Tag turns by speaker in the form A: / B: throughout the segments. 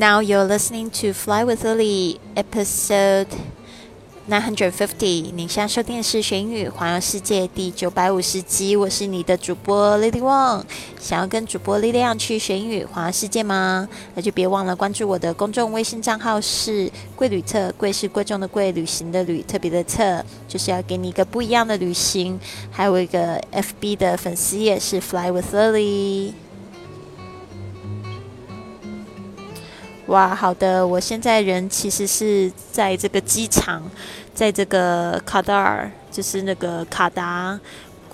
A: Now you're listening to Fly with Lily, episode nine hundred fifty。你现在收听的是《学英语环游世界》第九百五十集。我是你的主播 Lily Wong。想要跟主播力量去学英语环游世界吗？那就别忘了关注我的公众微信账号是“贵旅特”，贵是贵重的贵，旅行的旅，特别的特，就是要给你一个不一样的旅行。还有一个 FB 的粉丝页是 Fly with Lily。哇，好的，我现在人其实是在这个机场，在这个卡达尔，就是那个卡达，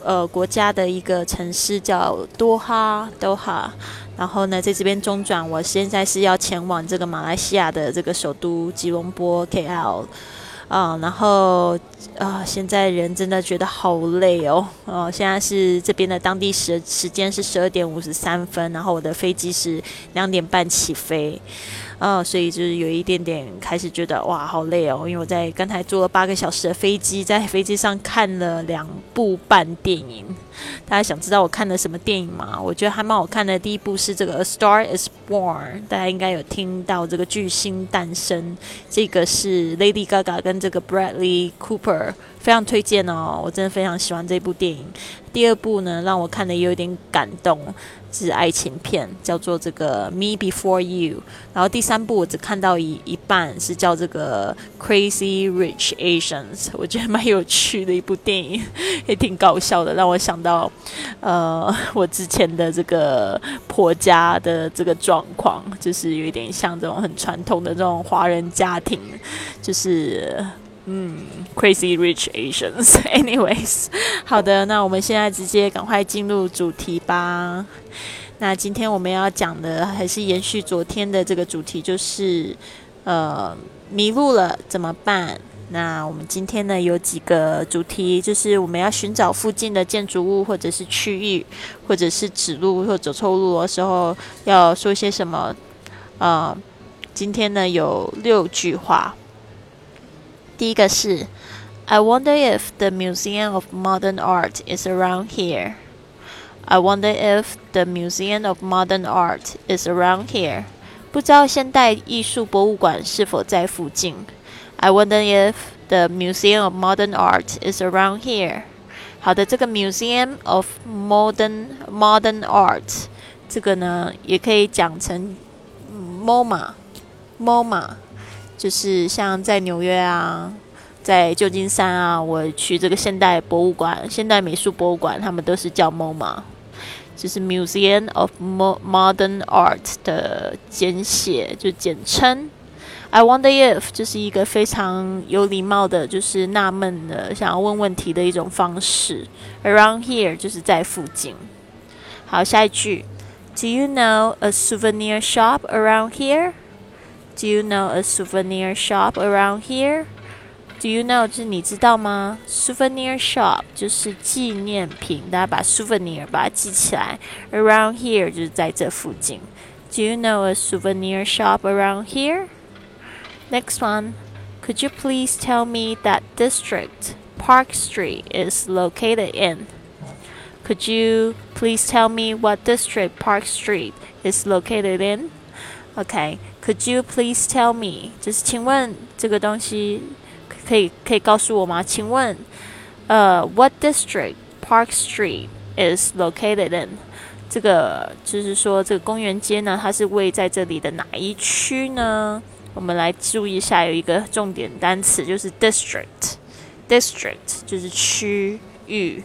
A: 呃，国家的一个城市叫多哈，多哈。然后呢，在这边中转，我现在是要前往这个马来西亚的这个首都吉隆坡 KL。啊，然后啊，现在人真的觉得好累哦。哦，现在是这边的当地时时间是十二点五十三分，然后我的飞机是两点半起飞。哦，所以就是有一点点开始觉得哇，好累哦，因为我在刚才坐了八个小时的飞机，在飞机上看了两部半电影。大家想知道我看的什么电影吗？我觉得还蛮好看的。第一部是这个《A Star Is Born》，大家应该有听到这个巨星诞生。这个是 Lady Gaga 跟这个 Bradley Cooper，非常推荐哦，我真的非常喜欢这部电影。第二部呢，让我看的也有点感动。是爱情片，叫做这个《Me Before You》。然后第三部我只看到一一半，是叫这个《Crazy Rich Asians》，我觉得蛮有趣的一部电影，也挺搞笑的，让我想到呃 我之前的这个婆家的这个状况，就是有一点像这种很传统的这种华人家庭，就是嗯，Crazy Rich Asians。Anyways，好的，那我们现在直接赶快进入主题吧。那今天我们要讲的还是延续昨天的这个主题，就是呃迷路了怎么办？那我们今天呢有几个主题，就是我们要寻找附近的建筑物或者是区域，或者是指路或走错路的时候要说些什么？呃，今天呢有六句话。第一个是，I wonder if the Museum of Modern Art is around here. I wonder if the Museum of Modern Art is around here. 不知道现代艺术博物馆是否在附近。I wonder if the Museum of Modern Art is around here. 好的，这个 Museum of Modern Modern Art，这个呢也可以讲成 MoMA，MoMA， 就是像在纽约啊。在旧金山啊，我去这个现代博物馆、现代美术博物馆，他们都是叫 MoMA。就是 Museum of Modern Art 的简写，就简称。I wonder if 就是一个非常有礼貌的，就是纳闷的，想要问问题的一种方式。Around here 就是在附近。好，下一句，Do you know a souvenir shop around here? Do you know a souvenir shop around here? Do you know？就是你知道吗？Souvenir shop 就是纪念品，大家把 souvenir 把它记起来。Around here 就是在这附近。Do you know a souvenir shop around here? Next one. Could you please tell me that district Park Street is located in? Could you please tell me what district Park Street is located in? Okay. Could you please tell me？就是请问这个东西。可以可以告诉我吗？请问，呃，What district Park Street is located in？这个就是说，这个公园街呢，它是位在这里的哪一区呢？我们来注意一下，有一个重点单词就是 district。district 就是区域。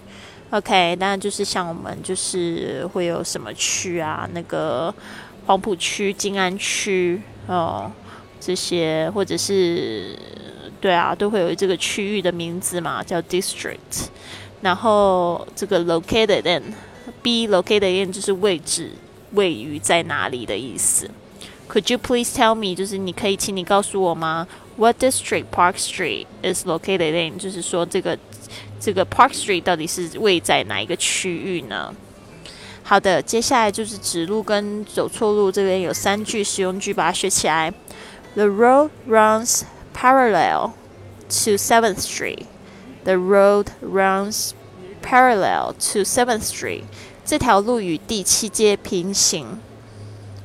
A: OK，那就是像我们就是会有什么区啊？那个黄浦区、静安区哦，这些或者是。对啊，都会有这个区域的名字嘛，叫 district。然后这个 located in，be located in 就是位置位于在哪里的意思。Could you please tell me？就是你可以请你告诉我吗？What district Park Street is located in？就是说这个这个 Park Street 到底是位在哪一个区域呢？好的，接下来就是指路跟走错路，这边有三句实用句，把它学起来。The road runs parallel to Seventh Street. The road runs parallel to Seventh Street. 这条路与第七街平行。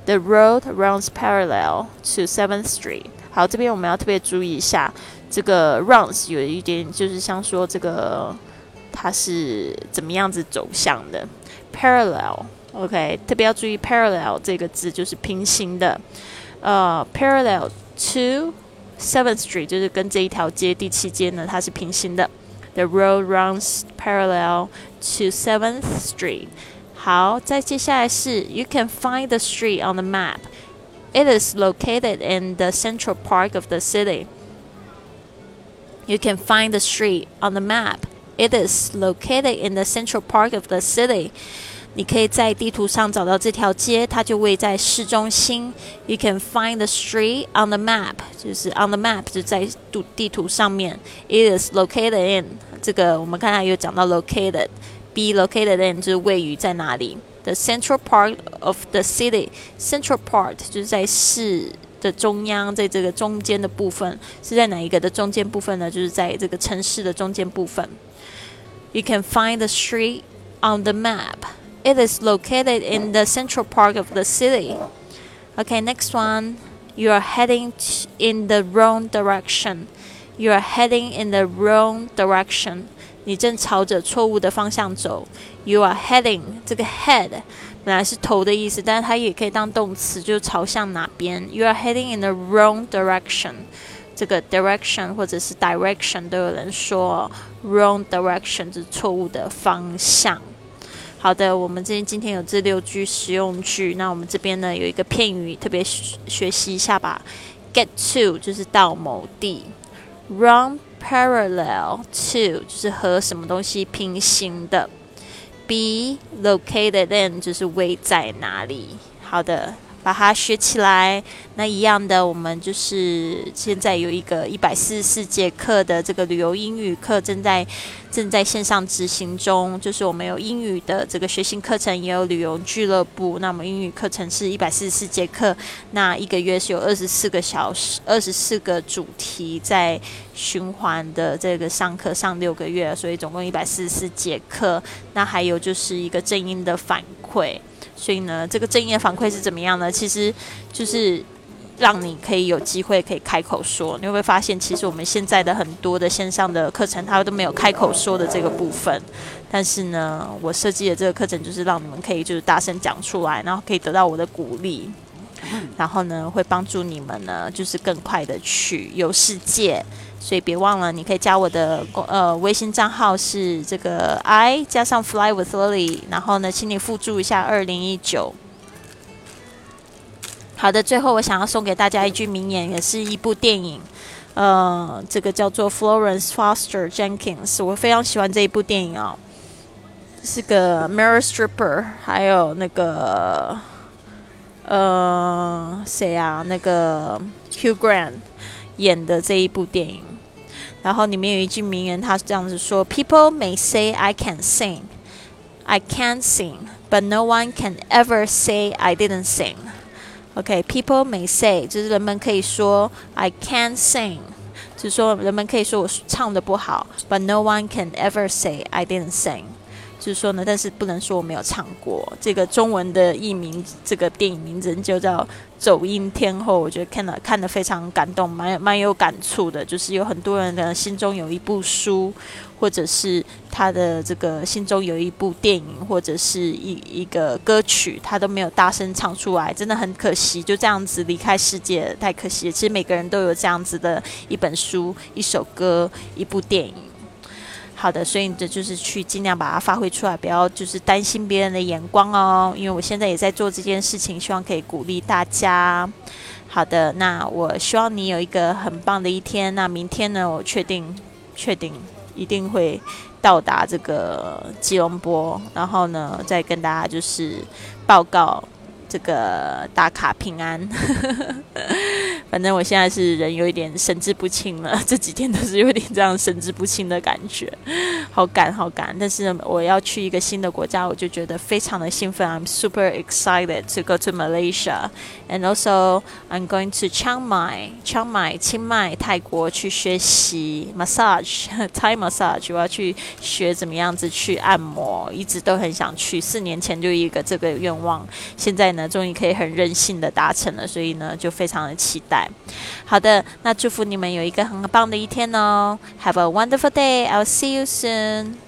A: The road runs parallel to Seventh Street。好，这边我们要特别注意一下，这个 runs 有一点就是像说这个它是怎么样子走向的。Parallel，OK，特别要注意 parallel 这个字就是平行的。呃，parallel to Seventh Street 就是跟这一条街第七街呢，它是平行的。The road runs parallel to Seventh Street。好，再接下来是 You can find the street on the map. It is located in the central part of the city. You can find the street on the map. It is located in the central part of the city. 你可以在地图上找到这条街，它就位在市中心。You can find the street on the map，就是 on the map 就在地地图上面。It is located in 这个我们刚才有讲到 located，be located in 就是位于在哪里。The central part of the city，central part 就是在市的中央，在这个中间的部分是在哪一个的中间部分呢？就是在这个城市的中间部分。 You can find the street on the map. It is located in the central part of the city. Okay, next one. You are heading in the wrong direction. You are heading in the wrong direction. 你正朝着错误的方向走。You are heading 这个 head 本来是头的意思，但是它也可以当动词，就朝向哪边。You are heading in the wrong direction. 这个 direction 或者是 direction 都有人说 wrong direction 是错误的方向。好的，我们这边今天有这六句实用句，那我们这边呢有一个片语，特别学习一下吧。Get to 就是到某地，run parallel to 就是和什么东西平行的，be located in 就是位在哪里。好的。把它学起来。那一样的，我们就是现在有一个一百四十四节课的这个旅游英语课正在正在线上执行中。就是我们有英语的这个学习课程，也有旅游俱乐部。那么英语课程是一百四十四节课，那一个月是有二十四个小时，二十四个主题在循环的这个上课上六个月，所以总共一百四十四节课。那还有就是一个正音的反馈。所以呢，这个正业反馈是怎么样呢？其实就是让你可以有机会可以开口说。你会发现，其实我们现在的很多的线上的课程，它都没有开口说的这个部分。但是呢，我设计的这个课程就是让你们可以就是大声讲出来，然后可以得到我的鼓励，然后呢，会帮助你们呢，就是更快的去游世界。所以别忘了，你可以加我的呃微信账号是这个 i 加上 fly with lily，然后呢，请你附注一下二零一九。好的，最后我想要送给大家一句名言，也是一部电影，呃，这个叫做 Florence Foster Jenkins，我非常喜欢这一部电影啊，是个 Meryl Streep，还有那个呃谁啊，那个 Hugh Grant 演的这一部电影。然后里面有一句名言，他是这样子说：“People may say I can sing, I can't sing, but no one can ever say I didn't sing.” OK，people may say 就是人们可以说 I can't sing，就是说人们可以说我唱的不好，but no one can ever say I didn't sing。 就是说呢，但是不能说我没有唱过。这个中文的译名，这个电影名字就叫《走音天后》。我觉得看了看得非常感动，蛮蛮有感触的。就是有很多人的心中有一部书，或者是他的这个心中有一部电影，或者是一一个歌曲，他都没有大声唱出来，真的很可惜。就这样子离开世界，太可惜。其实每个人都有这样子的一本书、一首歌、一部电影。好的，所以这就是去尽量把它发挥出来，不要就是担心别人的眼光哦。因为我现在也在做这件事情，希望可以鼓励大家。好的，那我希望你有一个很棒的一天。那明天呢，我确定确定一定会到达这个吉隆坡，然后呢，再跟大家就是报告这个打卡平安。反正我现在是人有一点神志不清了，这几天都是有点这样神志不清的感觉，好赶好赶。但是我要去一个新的国家，我就觉得非常的兴奋。I'm super excited to go to Malaysia, and also I'm going to Chiang Mai, Chiang Mai 清迈泰国去学习 massage Thai massage，我要去学怎么样子去按摩，一直都很想去。四年前就一个这个愿望，现在呢终于可以很任性的达成了，所以呢就非常的期待。好的，那祝福你们有一个很棒的一天哦。Have a wonderful day. I'll see you soon.